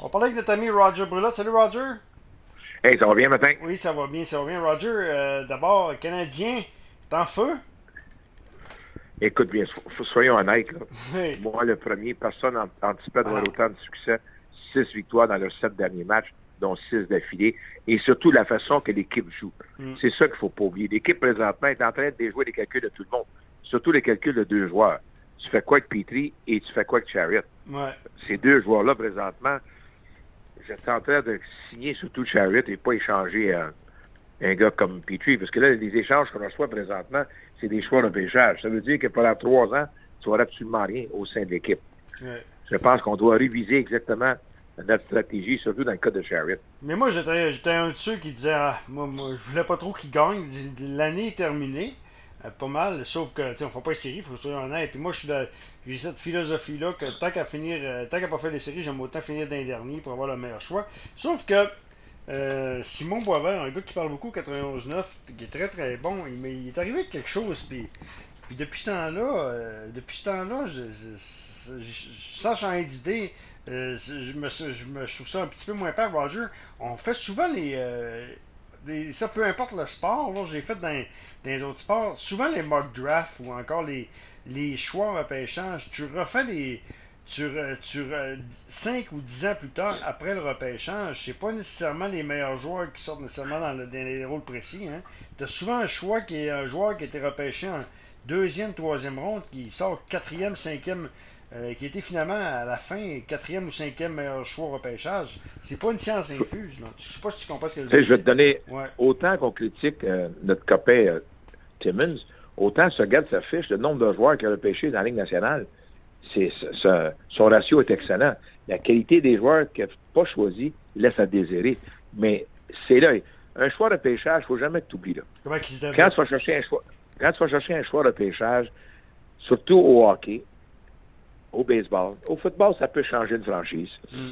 On parlait avec notre ami Roger Brulotte. Salut Roger. Hey, ça va bien matin? Oui, ça va bien, ça va bien. Roger, euh, d'abord, Canadien, t'es en feu? Écoute bien, so- soyons honnêtes. là. Oui. Moi, le premier, personne n'anticipait d'avoir autant de succès. Six victoires dans leurs sept derniers matchs, dont six d'affilée. Et surtout la façon que l'équipe joue. Mm. C'est ça qu'il faut pas oublier. L'équipe, présentement, est en train de déjouer les calculs de tout le monde. Surtout les calculs de deux joueurs. Tu fais quoi avec Petrie et tu fais quoi avec Chariot? Ouais. Ces deux joueurs-là, présentement, j'étais en train de signer surtout Chariot et pas échanger un, un gars comme Petrie. Parce que là, les échanges qu'on reçoit présentement, c'est des choix de pêchage. Ça veut dire que pendant trois ans, tu n'auras absolument rien au sein de l'équipe. ouais. Je pense qu'on doit réviser exactement notre stratégie, surtout dans le cas de Chariot. Mais moi, j'étais j'étais un de ceux qui disait ah, moi, moi, je voulais pas trop qu'il gagne. L'année est terminée. Euh, pas mal, sauf que, tu sais, on fait pas les séries, faut que je sois honnête. Puis moi, je suis j'ai cette philosophie-là que tant qu'à finir, euh, tant qu'à pas faire les séries, j'aime autant finir d'un dernier pour avoir le meilleur choix. Sauf que euh, Simon Boisvert, un gars qui parle beaucoup 91-9, qui est très très bon, il, m'est- il est arrivé quelque chose, puis, puis depuis ce temps-là, depuis ce temps-là, je, je- je- sans changer d'idée, je, me, je, me, trouve ça un petit peu moins peur, Roger. On fait souvent les, ça peu importe le sport, là, j'ai fait dans, dans les autres sports, souvent les mock drafts ou encore les, les choix en repêchage, tu refais les. Tu, re- tu 5 ou 10 ans plus tard, après le repêchage, c'est pas nécessairement les meilleurs joueurs qui sortent nécessairement dans, le- dans les rôles précis. Hein. Tu as souvent un choix qui est un joueur qui a été repêché en deuxième, troisième ronde, qui sort quatrième, cinquième, euh, qui était finalement à la fin quatrième ou cinquième meilleur choix au repêchage. C'est pas une science infuse. Là. Je sais pas si tu comprends ce que je veux je vais te dire. donner, Ouais. autant qu'on critique euh, notre copain euh, Timmons, autant se regarde sa fiche, le nombre de joueurs qu'il a repêché dans la Ligue nationale, c'est, son ratio est excellent. La qualité des joueurs qu'il n'a pas choisi laisse à désirer. Mais c'est là, un choix de pêchage, il ne faut jamais que tu oublies. Là. Comment se Quand tu vas chercher un choix, quand tu vas chercher un choix de pêchage, surtout au hockey, au baseball, au football, ça peut changer une franchise. Mm.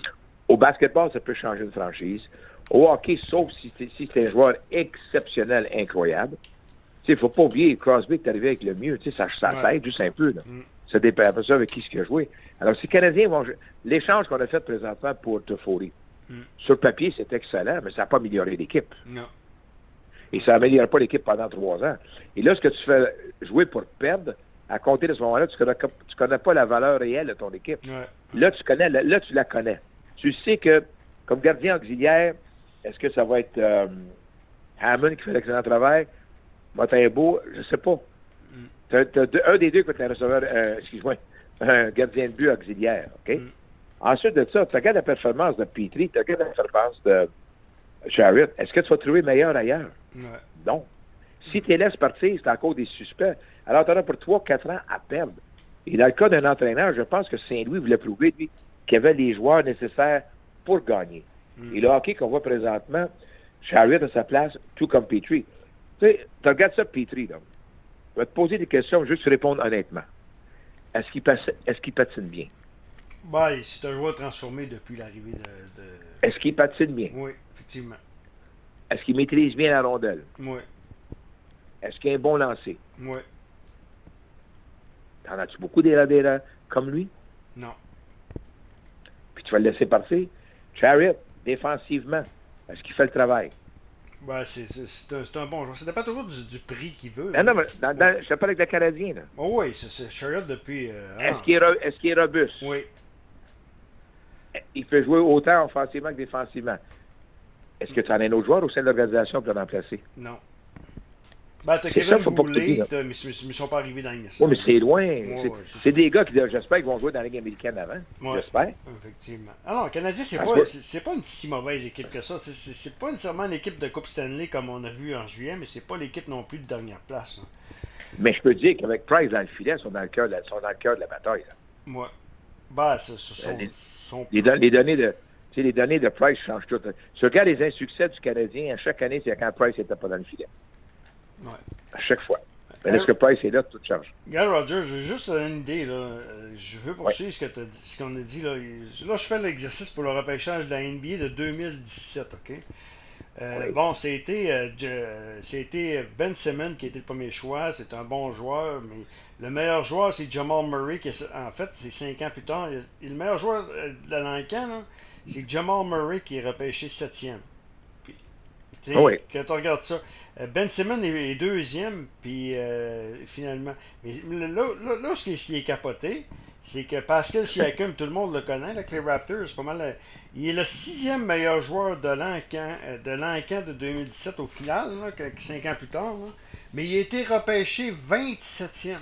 Au basketball, ça peut changer une franchise. Au hockey, sauf si c'est si c'est un joueur exceptionnel, incroyable. Il ne faut pas oublier Crosby est arrivé avec le mieux. Ça, ça Ouais. juste un peu. Là. Mm. Ça dépend après ça avec qui ce qu'il a joué. Alors, si les Canadiens vont jouer- l'échange qu'on a fait présentement pour Toffoli, Mm. sur le papier, c'est excellent, mais ça n'a pas amélioré l'équipe. Non. Et ça n'améliore pas l'équipe pendant trois ans. Et là, ce que tu fais jouer pour perdre, à compter de ce moment-là, tu connais, tu connais pas la valeur réelle de ton équipe. Ouais. Là, tu connais, la- là, tu la connais. Tu sais que, comme gardien auxiliaire, est-ce que ça va être euh, Hammond qui fait l'excellent travail? Montembeau, je sais pas. T'as deux- un des deux qui va être un receveur, euh, excuse-moi, un gardien de but auxiliaire, OK? Mm. Ensuite de ça, tu regardes la performance de Petrie, tu regardes la performance de Chariot. Est-ce que tu vas trouver meilleur ailleurs? Ouais. Non. Si tu les laisses partir, c'est encore des suspects. Alors, tu en as pour 3-4 ans à perdre. Et dans le cas d'un entraîneur, je pense que Saint-Louis voulait prouver, lui, qu'il avait les joueurs nécessaires pour gagner. Et le hockey qu'on voit présentement, Chariot à sa place, tout comme Petrie. Tu sais, tu regardes ça, Petrie, là. Je vais te poser des questions, juste répondre honnêtement. Est-ce qu'il patine bien? Ben, c'est un joueur transformé depuis l'arrivée de, de- Est-ce qu'il patine bien? Oui, effectivement. Est-ce qu'il maîtrise bien la rondelle? Oui, Est-ce qu'il a un bon lancer? oui. T'en as-tu beaucoup des des- comme lui? Non. puis tu vas le laisser partir. Chariot, défensivement, est-ce qu'il fait le travail? Ben, c'est, un, un bon joueur. Ça dépend toujours du, du prix qu'il veut. Non, non, mais dans, dans- je te parle avec le Canadien. Là. Oh, oui, c'est, Chariot depuis. euh, Est-ce ah. qu'il est, ro- est-ce qu'il est robuste? Oui. Il peut jouer autant offensivement que défensivement. Est-ce que tu en as un autre joueur au sein de l'organisation pour le remplacer? Non. Ben, t'as Kevin mais ils ne sont pas arrivés dans le Oui, mais c'est loin. Ouais, c'est, ouais, des gars qui, j'espère, qu'ils vont jouer dans la Ligue américaine avant. Ouais. J'espère. Effectivement. Ah non, le Canadien, c'est Parce pas, c'est, pas une si mauvaise équipe que ça. C'est, pas nécessairement une équipe de Coupe Stanley comme on a vu en juillet, mais c'est pas l'équipe non plus de dernière place. là. Mais je peux dire qu'avec Price dans le filet, ils sont dans le cœur de la, sont dans le cœur de la bataille. Moi. Ben, ce ce sont. Les- sont- Les, don- les données de. les données de Price changent tout. Tu regardes les insuccès du Canadien, à chaque année, c'est quand Price n'était pas dans le filet. Ouais. À chaque fois. Mais lorsque Price est là, tout. Regarde, Roger, j'ai juste une idée. Là. Euh, Je veux poursuivre ce que qu'on a dit. Là. là, je fais l'exercice pour le repêchage de la NBA de 2017. OK? Euh. Bon, c'était euh, Je- c'était Ben Simmons qui était le premier choix. C'est un bon joueur, mais le meilleur joueur, c'est Jamal Murray. Qui est- en fait, c'est cinq ans plus tard. Et le meilleur joueur euh, de l'encan, là, c'est Jamal Murray qui est repêché septième. Puis, tu sais, Ah oui. Quand on regarde ça, euh, Ben Simmons est, deuxième, puis euh, finalement. Mais là, là, là, ce, qui est, ce qui est capoté, c'est que Pascal Siakam, tout le monde le connaît, avec les Raptors, c'est pas mal. euh, il est le sixième meilleur joueur de euh, de, de 2017 au final, là, cinq ans plus tard. là. Mais il a été repêché 27e.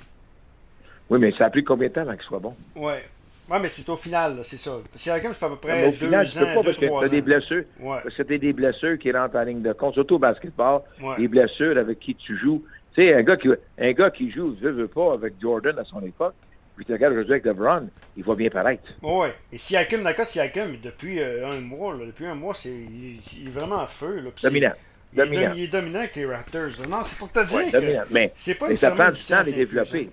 Oui, mais ça a pris combien de temps avant qu'il soit bon? Ouais. Ouais, mais c'est au final, c'est ça. Siakam, ça fait à peu près au deux final, tu peux ans, pas deux, parce que ans. des blessures. Ouais. Parce que t'as des blessures qui rentrent en ligne de compte, surtout au basketball. Ouais. Des blessures avec qui tu joues. Tu sais, un gars qui, un gars qui joue, veut, veut pas, avec Jordan à son époque, puis tu regardes aujourd'hui avec LeBron, il va bien paraître. Ouais. Et Siakam, d'accord, Siakam, depuis euh, un mois, là, depuis un mois, c'est, il, il est vraiment en feu. Là, Dominant. Il est, Dominant. dom- il est dominant avec les Raptors. là. Non, c'est pour te dire Ouais, que dominant. Mais, c'est pas mais ça prend du temps de science les développer.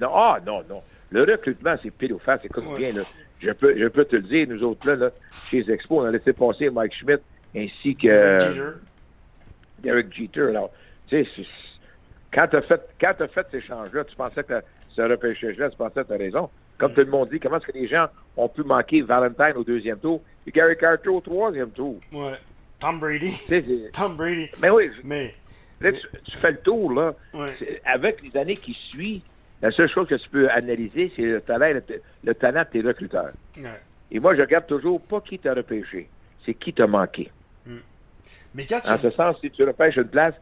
Non, ah, non, non. Le recrutement, c'est pile face. Écoute Ouais. bien, là. Je peux, je peux te le dire, nous autres, là, là chez les Expos, on a laissé passer Mike Schmidt ainsi que Derek euh, Jeter. Derek Jeter. Alors, tu sais, c'est- quand tu as fait, quand t'as fait ces échanges-là, tu pensais que ce repêchage-là, tu pensais que tu as raison. Comme tout le monde dit, comment est-ce que les gens ont pu manquer Valentine au deuxième tour et Gary Carter au troisième tour? Ouais. Tom Brady. C'est- Tom Brady. Mais oui, Mais, là, tu, tu fais le tour, là. ouais. C'est- Avec les années qui suivent, la seule chose que tu peux analyser, c'est le talent, le, le talent de tes recruteurs. ouais. Et moi, je regarde toujours pas qui t'a repêché, c'est qui t'a manqué. Mais quand tu. En ce sens, si tu repêches une place,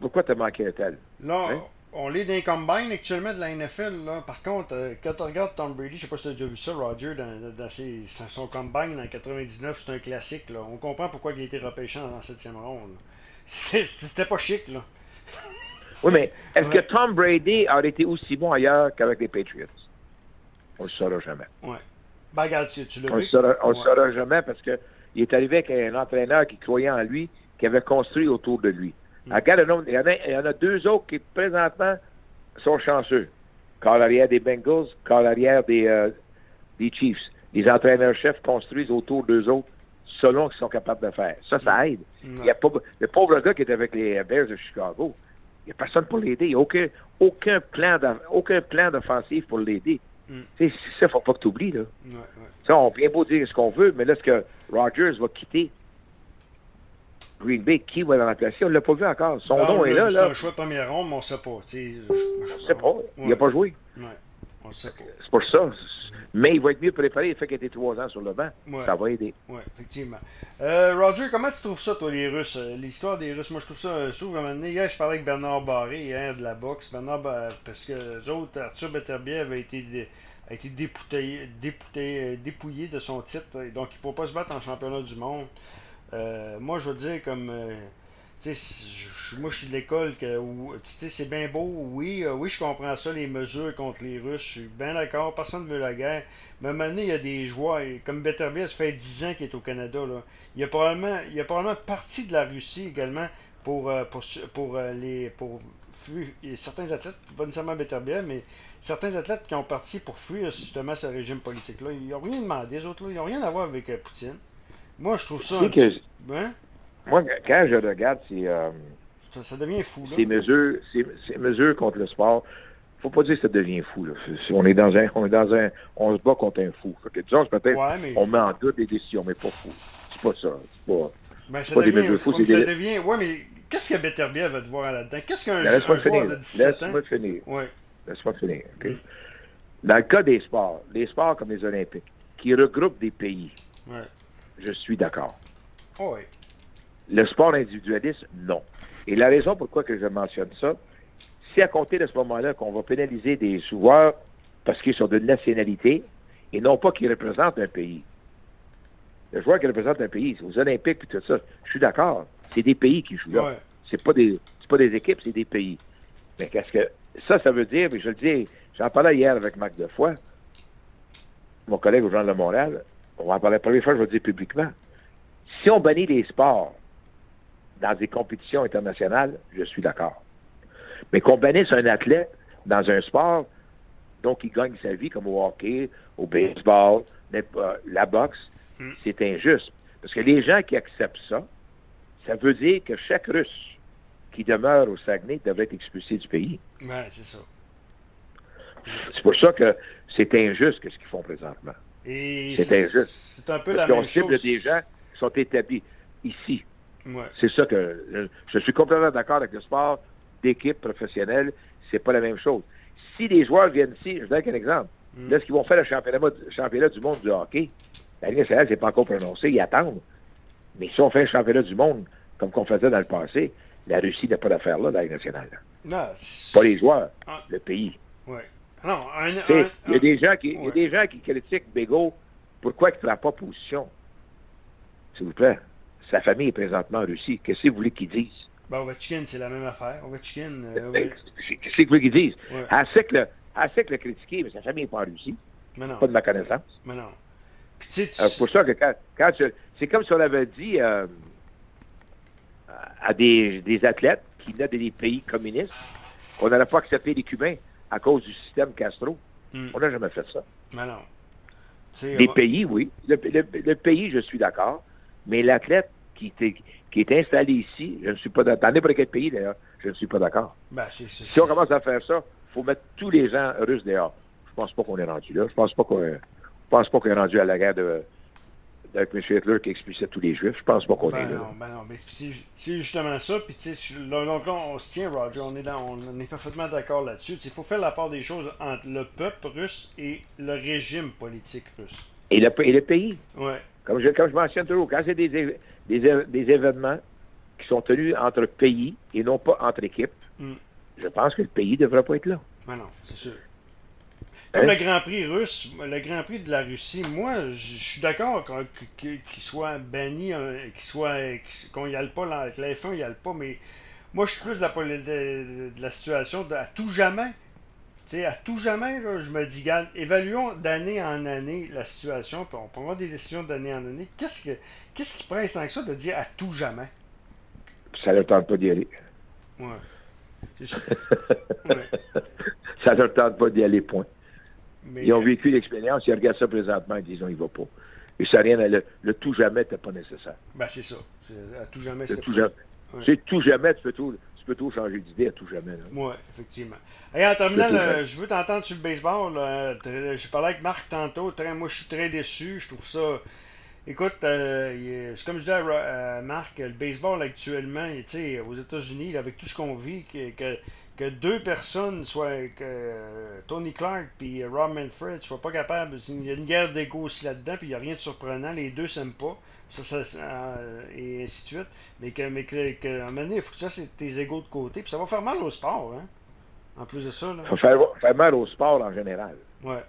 pourquoi t'as manqué un tel? Là, Hein? on est dans les combines actuellement de la NFL. Là. Par contre, euh, quand tu regardes Tom Brady, je sais pas si tu as déjà vu ça, Roger, dans, dans ses- son combine en 99, c'est un classique. Là. On comprend pourquoi il a été repêché en 7e ronde. c'était pas chic, là. Oui, mais est-ce Ouais. que Tom Brady aurait été aussi bon ailleurs qu'avec les Patriots? On le saura jamais. Ouais. Ben, regarde, tu, tu On le vu. saura, on le Ouais. saura jamais parce que il est arrivé avec un entraîneur qui croyait en lui, qui avait construit autour de lui. Mm. Regarde le nombre- il y, en a, il y en a deux autres qui, présentement, sont chanceux. Corps arrière des Bengals, corps arrière des, euh, des Chiefs. Les entraîneurs-chefs construisent autour d'eux autres selon ce qu'ils sont capables de faire. Ça, ça aide. Mm. Il y a pas, le pauvre gars qui est avec les Bears de Chicago, il n'y a personne pour l'aider. Il n'y a aucun, aucun, plan aucun plan d'offensive pour l'aider. Mm. Sais, Ça, il ne faut pas que tu oublies. Là. Ouais, ouais. Ça, on vient beau dire ce qu'on veut, mais là, est-ce que Rogers va quitter Green Bay? Qui va le remplacer? On ne l'a pas vu encore. Son Non, nom est là. C'est un choix de première ronde, mais on sait pas. je- On ne sait pas. Il n'a pas joué. On sait pas. C'est pour ça. Mais il va être mieux préparé. Le fait qu'il ait été trois ans sur le banc, Ouais. ça va aider. Oui, effectivement. Euh, Roger, comment tu trouves ça, toi, les Russes? euh, L'histoire des Russes, moi, je trouve ça, je trouve, à un moment donné, hier, je parlais avec Bernard Barré, hier, de la boxe. Bernard, Ba- parce que les autres, Arthur Beterbiev a été, a été dépouillé, dépouillé, euh, dépouillé de son titre, donc il ne pourra pas se battre en championnat du monde. Euh, moi, je veux dire, comme. euh, moi, je suis de l'école que où- tu sais, c'est bien beau. Oui, euh, oui, je comprends ça, les mesures contre les Russes. Je suis bien d'accord. Personne ne veut la guerre. Mais à un moment donné, il y a des et comme Beterbiev, ça fait 10 ans qu'il est au Canada. Là. Il, a probablement, il a probablement parti de la Russie également pour, euh, pour, pour, euh, les, pour fuir il y a certains athlètes, pas nécessairement Beterbiev, mais certains athlètes qui ont parti pour fuir justement ce régime politique-là. Ils n'ont rien demandé, les autres. Là. Ils n'ont rien à voir avec Poutine. Moi, je trouve ça. Un petit- hein? Moi, quand je regarde ces, euh, ça, ça devient fou. Là. ces mesures, ces, ces mesures contre le sport, faut pas dire que ça devient fou. Là. On est dans un, on est dans un, on se bat contre un fou. Fait que, disons, peut-être, Ouais, mais. on met en doute des décisions, mais pas fou. C'est pas ça. C'est pas. Ben, ça pas des devient, mesures fous, c'est ça des- devient. Ouais, mais qu'est-ce que Beterbiev va devoir là-dedans? Qu'est-ce qu'un un joueur finir. de 17 ans? Laisse-moi finir. Ouais. Laisse-moi finir. OK? Dans le cas des sports, les sports comme les Olympiques, qui regroupent des pays, Ouais. je suis d'accord. Oh, ouais. Le sport individualiste, non. Et la raison pourquoi que je mentionne ça, c'est à compter de ce moment-là qu'on va pénaliser des joueurs parce qu'ils sont de nationalité et non pas qu'ils représentent un pays. Le joueur qui représente un pays, c'est aux Olympiques et tout ça, je suis d'accord. C'est des pays qui jouent là. Ouais. C'est pas des pas des équipes, c'est des pays. Mais qu'est-ce que ça, ça veut dire, je le dis, j'en parlais hier avec Marc Defoy, mon collègue au Journal de Montréal, on va en parler la première fois, je vais le dire publiquement. Si on bannit les sports dans des compétitions internationales, je suis d'accord. Mais qu'on bannisse un athlète dans un sport, donc il gagne sa vie, comme au hockey, au baseball, euh, la boxe, Mm. c'est injuste. Parce que les gens qui acceptent ça, ça veut dire que chaque Russe qui demeure au Saguenay devrait être expulsé du pays. Ouais, c'est ça. C'est pour ça que c'est injuste que ce qu'ils font présentement. C'est injuste. C'est un peu la même cible chose. des gens qui sont établis ici. Ouais. C'est ça que je, je suis complètement d'accord avec le sport d'équipe professionnelle. C'est pas la même chose. Si les joueurs viennent ici, je donne un exemple. Mm. Là, ce qu'ils vont faire le championnat, championnat du monde du hockey, la Ligue nationale, c'est pas encore prononcé, ils attendent. Mais si on fait un championnat du monde, comme qu'on faisait dans le passé, la Russie n'a pas d'affaire là dans la Ligue nationale. Non, Pas les joueurs, Ah. le pays. Ouais. Non, sais, un- Il y a des gens qui, il y a ouais. des gens qui critiquent Bégaud. Pourquoi il ne prend pas position? S'il vous plaît. Sa famille est présentement en Russie. Qu'est-ce que vous voulez qu'ils disent? Ben, Ovechkin, c'est la même affaire. Ovechkin, euh, Ben, ouais. Qu'est-ce que vous voulez qu'ils disent? Ouais. Elle sait que le, critiquer, mais sa famille n'est pas en Russie. mais non, Pas de ma connaissance. mais non. Puis tu sais, tu- Euh, C'est pour ça que quand, quand tu- c'est comme si on avait dit euh, à des, des athlètes qui venaient des pays communistes qu'on n'allait pas accepter les Cubains à cause du système Castro. Hmm. On n'a jamais fait ça. mais non. On- pays, oui. Le, le- le pays, je suis d'accord. Mais l'athlète qui, qui est installé ici, je ne suis pas d'accord. Dans n'importe quel pays, d'ailleurs, je ne suis pas d'accord. Ben, Si on commence à faire ça, il faut mettre tous les gens russes dehors. Je pense pas qu'on est rendu là. Je pense pas qu'on pense pas qu'on est rendu à la guerre de avec M. Hitler qui expulsait tous les Juifs. Je pense pas qu'on Ben est là. non, ben non, mais c'est justement ça. Puis tu sais, donc là, on se tient, Roger, on est, dans, on est parfaitement d'accord là-dessus. Il faut faire la part des choses entre le peuple russe et le régime politique russe. Et, le, et le pays, Ouais, comme je, comme je mentionne toujours, quand c'est des, des, des événements qui sont tenus entre pays et non pas entre équipes, Mm. je pense que le pays ne devrait pas être là. ben non, c'est sûr. Comme Hein? le Grand Prix russe, le Grand Prix de la Russie, moi, je suis d'accord qu'il soit banni, euh, qu'il soit, qu'on y aille pas, avec la F1, il y aille pas, mais moi, je suis plus de la, poli- de, de la situation de, à tout jamais. Tu sais, à tout jamais, là, je me dis, regarde, évaluons d'année en année la situation, puis on prendra des décisions d'année en année. Qu'est-ce que qu'est-ce qui presse tant que ça de dire à tout jamais? Ça ne leur tente pas d'y aller. Ouais. Ça ne leur tente pas d'y aller, point. Mais, Ils ont euh, vécu l'expérience, ils regardent ça présentement, ils disent non, il va pas. Et ça rien à le, le tout jamais n'était pas nécessaire. ben, c'est ça. C'est- À tout jamais, c'est tout jamais. Ouais. C'est tout jamais, tu peux tout, tu peux tout changer d'idée à tout jamais. Oui, effectivement. Et en terminant, là, je veux t'entendre sur le baseball. là. J'ai parlé avec Marc tantôt. Très- moi, je suis très déçu. Je trouve ça. Écoute, euh, c'est comme je disais à, Marc, le baseball actuellement, aux États-Unis, avec tout ce qu'on vit, que, que, que deux personnes soient, que euh, Tony Clark puis Rob Manfred soient pas capables. Il y a une guerre d'ego aussi là-dedans, puis il n'y a rien de surprenant. Les deux s'aiment pas. Ça, ça, ça, euh, et ainsi de suite. Mais que, mais que, que, à un moment donné, il faut que ça, c'est tes égos de côté. Puis ça va faire mal au sport, hein. En plus de ça, là. Il faut faire, faire mal au sport en général. Ouais.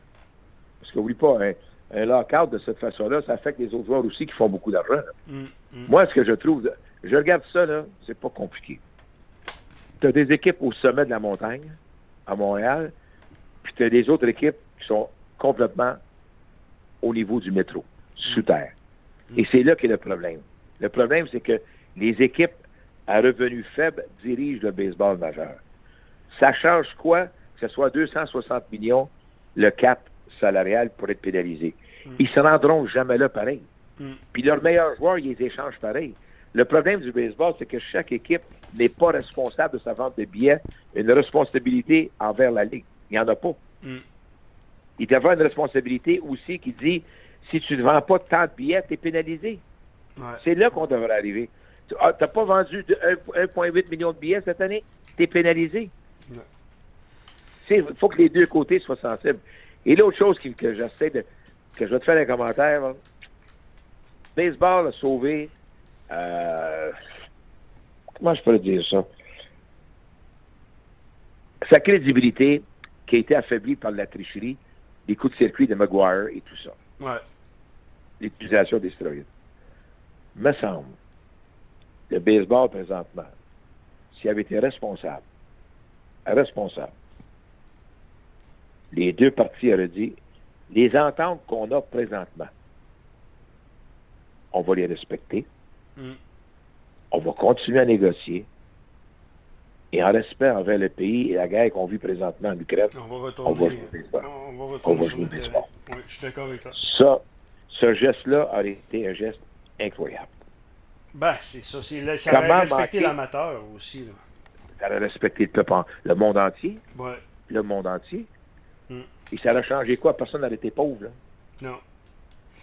Parce qu'oublie pas, un, un lockout de cette façon-là, ça affecte les autres joueurs aussi qui font beaucoup d'argent. Mm, mm. Moi, ce que je trouve, je regarde ça, là, c'est pas compliqué. Tu as des équipes au sommet de la montagne, à Montréal, puis tu as des autres équipes qui sont complètement au niveau du métro, sous terre. Et c'est là qu'est le problème. Le problème, c'est que les équipes à revenus faibles dirigent le baseball majeur. Ça change quoi? Que ce soit 260 millions le cap salarial pour être pénalisé? Ils se rendront jamais là pareil. Mm. Puis leurs meilleurs joueurs, ils les échangent pareil. Le problème du baseball, c'est que chaque équipe n'est pas responsable de sa vente de billets, une responsabilité envers la Ligue. Il n'y en a pas. Mm. Il doit y avoir une responsabilité aussi qui dit si tu ne vends pas tant de billets, tu es pénalisé. Ouais. C'est là qu'on devrait arriver. Tu n'as pas vendu de 1 1,8 million de billets cette année, tu es pénalisé. Ouais. Il faut que les deux côtés soient sensibles. Et l'autre chose que j'essaie de. que je vais te faire un commentaire, là. baseball a sauvé. euh, comment je peux dire ça? Sa crédibilité qui a été affaiblie par la tricherie, les coups de circuit de Maguire et tout ça Ouais. L'utilisation des stéroïdes. Me semble, le baseball présentement, s'il avait été responsable, responsable, les deux parties auraient dit, les ententes qu'on a présentement, on va les respecter, Mm. on va continuer à négocier, et en respect envers le pays et la guerre qu'on vit présentement en Ukraine, On va On va retourner. jouer au baseball. on va On jouer. Oui, je suis d'accord avec toi. ça, ce geste-là aurait été un geste incroyable. Ben, c'est ça. Ça aurait respecté l'amateur aussi. Là. Ça aurait respecté le le monde entier. Ouais. le monde entier. Mm. Et ça a changé quoi? Personne n'aurait été pauvre. là. Non.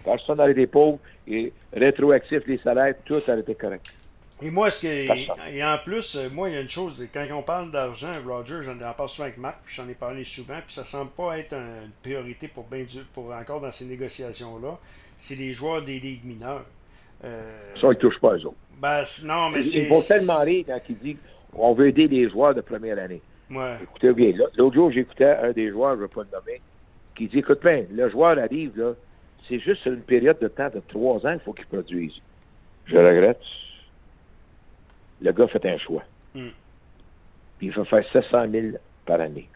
Personne n'aurait été pauvre et rétroactif, les salaires, tout aurait été correct. Et moi, ce que, et en plus, euh, moi, il y a une chose, quand on parle d'argent, Roger, j'en parle souvent avec Marc, puis j'en ai parlé souvent, puis ça semble pas être une priorité pour, ben, pour encore dans ces négociations-là. C'est les joueurs des ligues mineures. Euh, ça, ils ne touchent pas eux autres. Ben, non, mais c'est. Ils vont tellement rire quand ils disent qu'on veut aider les joueurs de première année. Ouais. Écoutez bien, l'autre jour, j'écoutais un des joueurs, je ne vais pas le nommer, qui dit Écoute bien, le joueur arrive, là, c'est juste une période de temps de trois ans, il faut qu'il produise. Je regrette le gars fait un choix. Hmm. Puis il va faire 700 000 par année.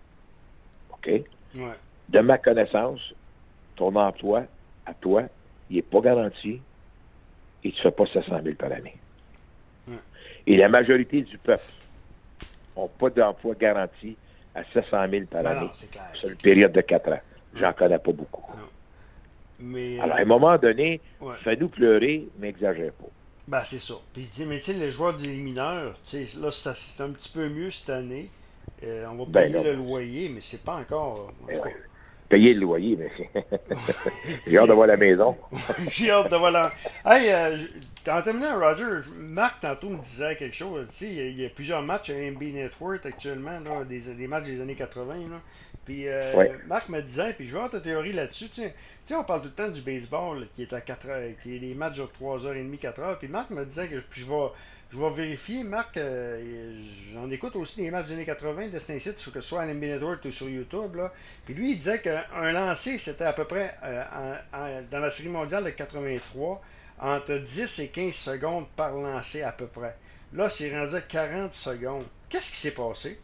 OK? De ma connaissance, ton emploi, à toi, il n'est pas garanti et tu ne fais pas 700 000 par année. Et la majorité du peuple n'ont pas d'emploi garanti à 700 000 par année. C'est une période de 4 ans. J'en connais pas beaucoup. Mais, Alors, à un moment donné, fais-nous pleurer, mais n'exagère pas. Ben, c'est ça. Puis, mais tu sais, les joueurs des mineurs, là, c'est un petit peu mieux cette année. Euh, on va ben payer le loyer, mais c'est pas encore. Ben payer le loyer, mais j'ai hâte de voir la maison. j'ai hâte de voir la. Hey, euh, en terminant, Roger, Marc tantôt me disait quelque chose. Tu sais, il y, a plusieurs matchs à MB Network actuellement, là, des, des matchs des années 80. Là. Puis euh, Marc me disait, puis je vais avoir ta théorie là-dessus. Tu sais, on parle tout le temps du baseball qui est à 4 heures, qui est les matchs de 3h30, 4h. Puis Marc me disait que puis je vais, je vais vérifier. Marc, euh, j'en écoute aussi des matchs des années 80 de cet site, que ce soit à l'NB Network ou sur YouTube. Là. Puis lui, il disait qu'un lancer, c'était à peu près euh, dans la série mondiale de 83, entre 10 et 15 secondes par lancer à peu près. Là, c'est rendu à 40 secondes. Qu'est-ce qui s'est passé?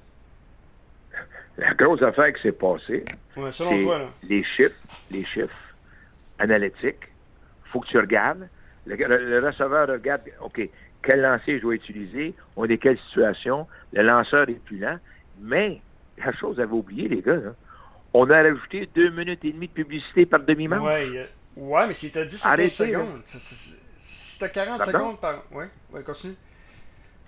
La grosse affaire qui s'est passée, c'est les chiffres, les chiffres analytiques. faut que tu regardes. Le, receveur regarde, OK, quel lancer je dois utiliser, on est dans quelle situation, le lanceur est plus lent. Mais, la chose, avait oublié, les gars, on a rajouté deux minutes et demie de publicité par demi-manche. Oui, euh, ouais, mais c'était 10 secondes. C'était 40 secondes par. Oui, ouais, continue.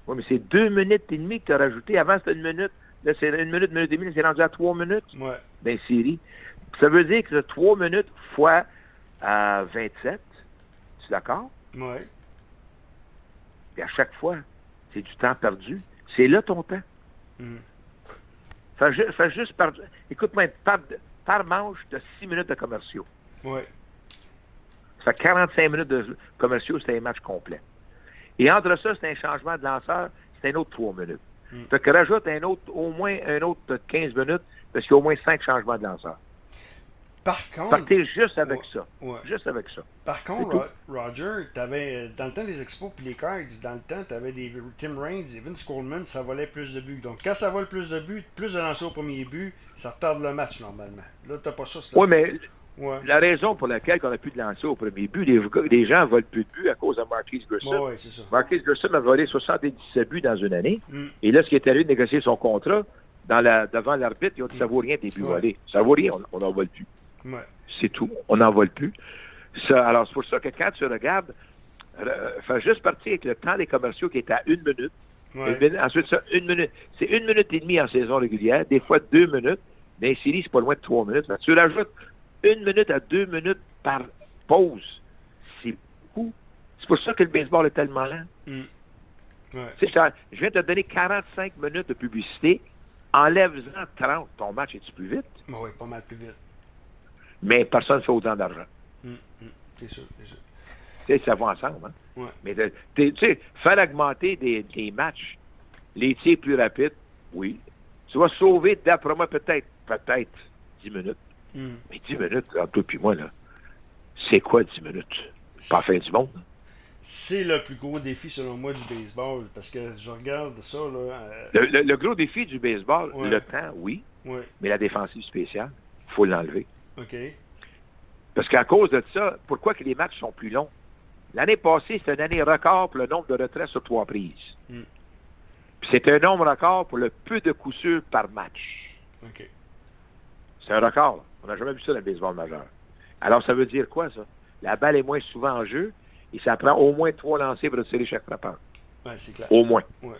Oui, mais c'est deux minutes et demie que tu as rajouté. Avant, c'était une minute. Là, c'est une minute, une minute et demie, c'est rendu à trois minutes. Ouais. Ben, série. Ça veut dire que trois minutes fois à 27. Tu es d'accord? Oui. Et à chaque fois, c'est du temps perdu. C'est là ton temps. Mm. Fais, juste par. Écoute-moi, par, par manche, tu as six minutes de commerciaux. Oui. Ça fait 45 minutes de commerciaux, c'est un match complet. Et entre ça, c'est un changement de lanceur, c'est un autre trois minutes. Mm. Fait que rajoute un autre, au moins un autre 15 minutes, parce qu'il y a au moins cinq changements de lanceur. Par contre. Partez juste avec ça. Juste avec ça. Par contre, Roger, avais, dans le temps des expos puis les cards, dans le temps, tu avais des Tim Raines et Vince Coleman, ça volait plus de buts. Donc, quand ça vole plus de buts, plus de lancers au premier but, ça retarde le match normalement. Là, tu pas ça. Oui, mais la raison pour laquelle on a plus de lancers au premier but, les, les gens volent plus de buts à cause de Marquis Gerson. Ouais, ça. Marquis Gerson a volé 77 buts dans une année. Mm. Et là, ce qui est arrivé de négocier son contrat, dans la, devant l'arbitre, ils ont dit ça vaut rien des buts volés. Ça vaut rien, on n'en vole plus. C'est tout. On n'en vole plus. Ça, alors, c'est pour ça que quand tu regardes, euh, fais juste partir avec le temps des commerciaux qui est à une minute. ensuite, ça, une minute. C'est une minute et demie en saison régulière, des fois deux minutes. Les séries, c'est pas loin de trois minutes. tu rajoutes une minute à deux minutes par pause. C'est beaucoup. C'est pour ça que le baseball est tellement lent. Mm. je viens de te donner 45 minutes de publicité. Enlève-en 30. Ton match est-tu plus vite? oui, pas mal plus vite mais personne ne fait autant d'argent. Hum, hum, c'est sûr, c'est sûr. Tu sais, ça va ensemble. Hein? Ouais. Mais tu sais, faire augmenter des, des, matchs, les tirs plus rapides, oui. Tu vas sauver, d'après moi, peut-être, peut-être 10 minutes. Hum. Mais 10 minutes, entre toi et moi, là, c'est quoi 10 minutes? Pas la fin du monde. C'est le plus gros défi, selon moi, du baseball, parce que je regarde ça. Là, euh, le, gros défi du baseball, le temps, oui, ouais. mais la défensive spéciale, il faut l'enlever. OK. Parce qu'à cause de ça, pourquoi que les matchs sont plus longs? L'année passée, c'est une année record pour le nombre de retraits sur trois prises. Hmm. c'est un nombre record pour le peu de coups sûrs par match. OK. C'est un record. On n'a jamais vu ça dans le baseball majeur. Alors, ça veut dire quoi, ça? La balle est moins souvent en jeu et ça prend au moins trois lancers pour retirer chaque frappeur. Ouais, c'est clair. Au moins. Ouais.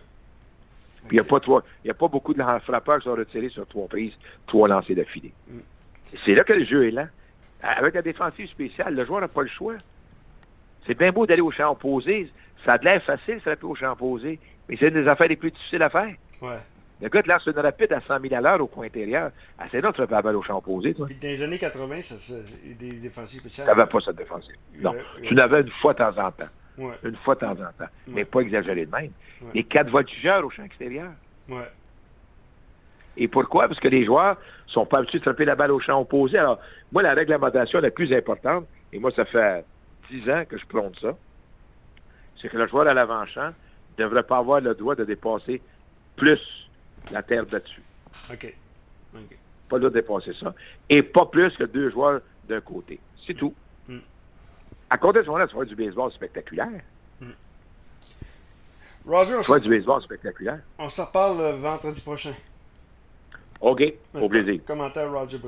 Il n'y a, pas a pas beaucoup de frappeurs qui sont retirés sur trois prises, trois lancers d'affilée. Hmm. C'est là que le jeu est lent. avec la défensive spéciale, le joueur n'a pas le choix. C'est bien beau d'aller au champ opposé. Ça a de l'air facile, ça au champ opposé. Mais c'est une des affaires les plus difficiles à faire. Ouais. Le gars te lance une rapide à 100 000 à l'heure au coin intérieur. Ah, c'est là que tu vas la balle au champ opposé, toi. Puis dans les années 80, ça, ça, des défensifs spéciaux. Tu n'avais pas cette défensive. Non. Ouais, ouais. Tu l'avais une fois de temps en temps. Ouais, Une fois de temps en temps. Mais pas exagéré de même. Les quatre voltigeurs au champ extérieur. ouais. Et pourquoi? Parce que les joueurs sont pas habitués de frapper la balle au champ opposé. Alors, moi, la réglementation la plus importante, et moi, ça fait dix ans que je prône ça, c'est que le joueur à l'avant-champ ne devrait pas avoir le droit de dépasser plus la terre battue. OK. OK. Pas le droit de dépasser ça. Et pas plus que deux joueurs d'un côté. C'est tout. Mm. À côté de ce moment-là, tu vas du baseball spectaculaire. Roger, on, Tu vas du baseball spectaculaire. on s'en reparle euh, vendredi prochain. OK. Au plaisir. Commentaire Roger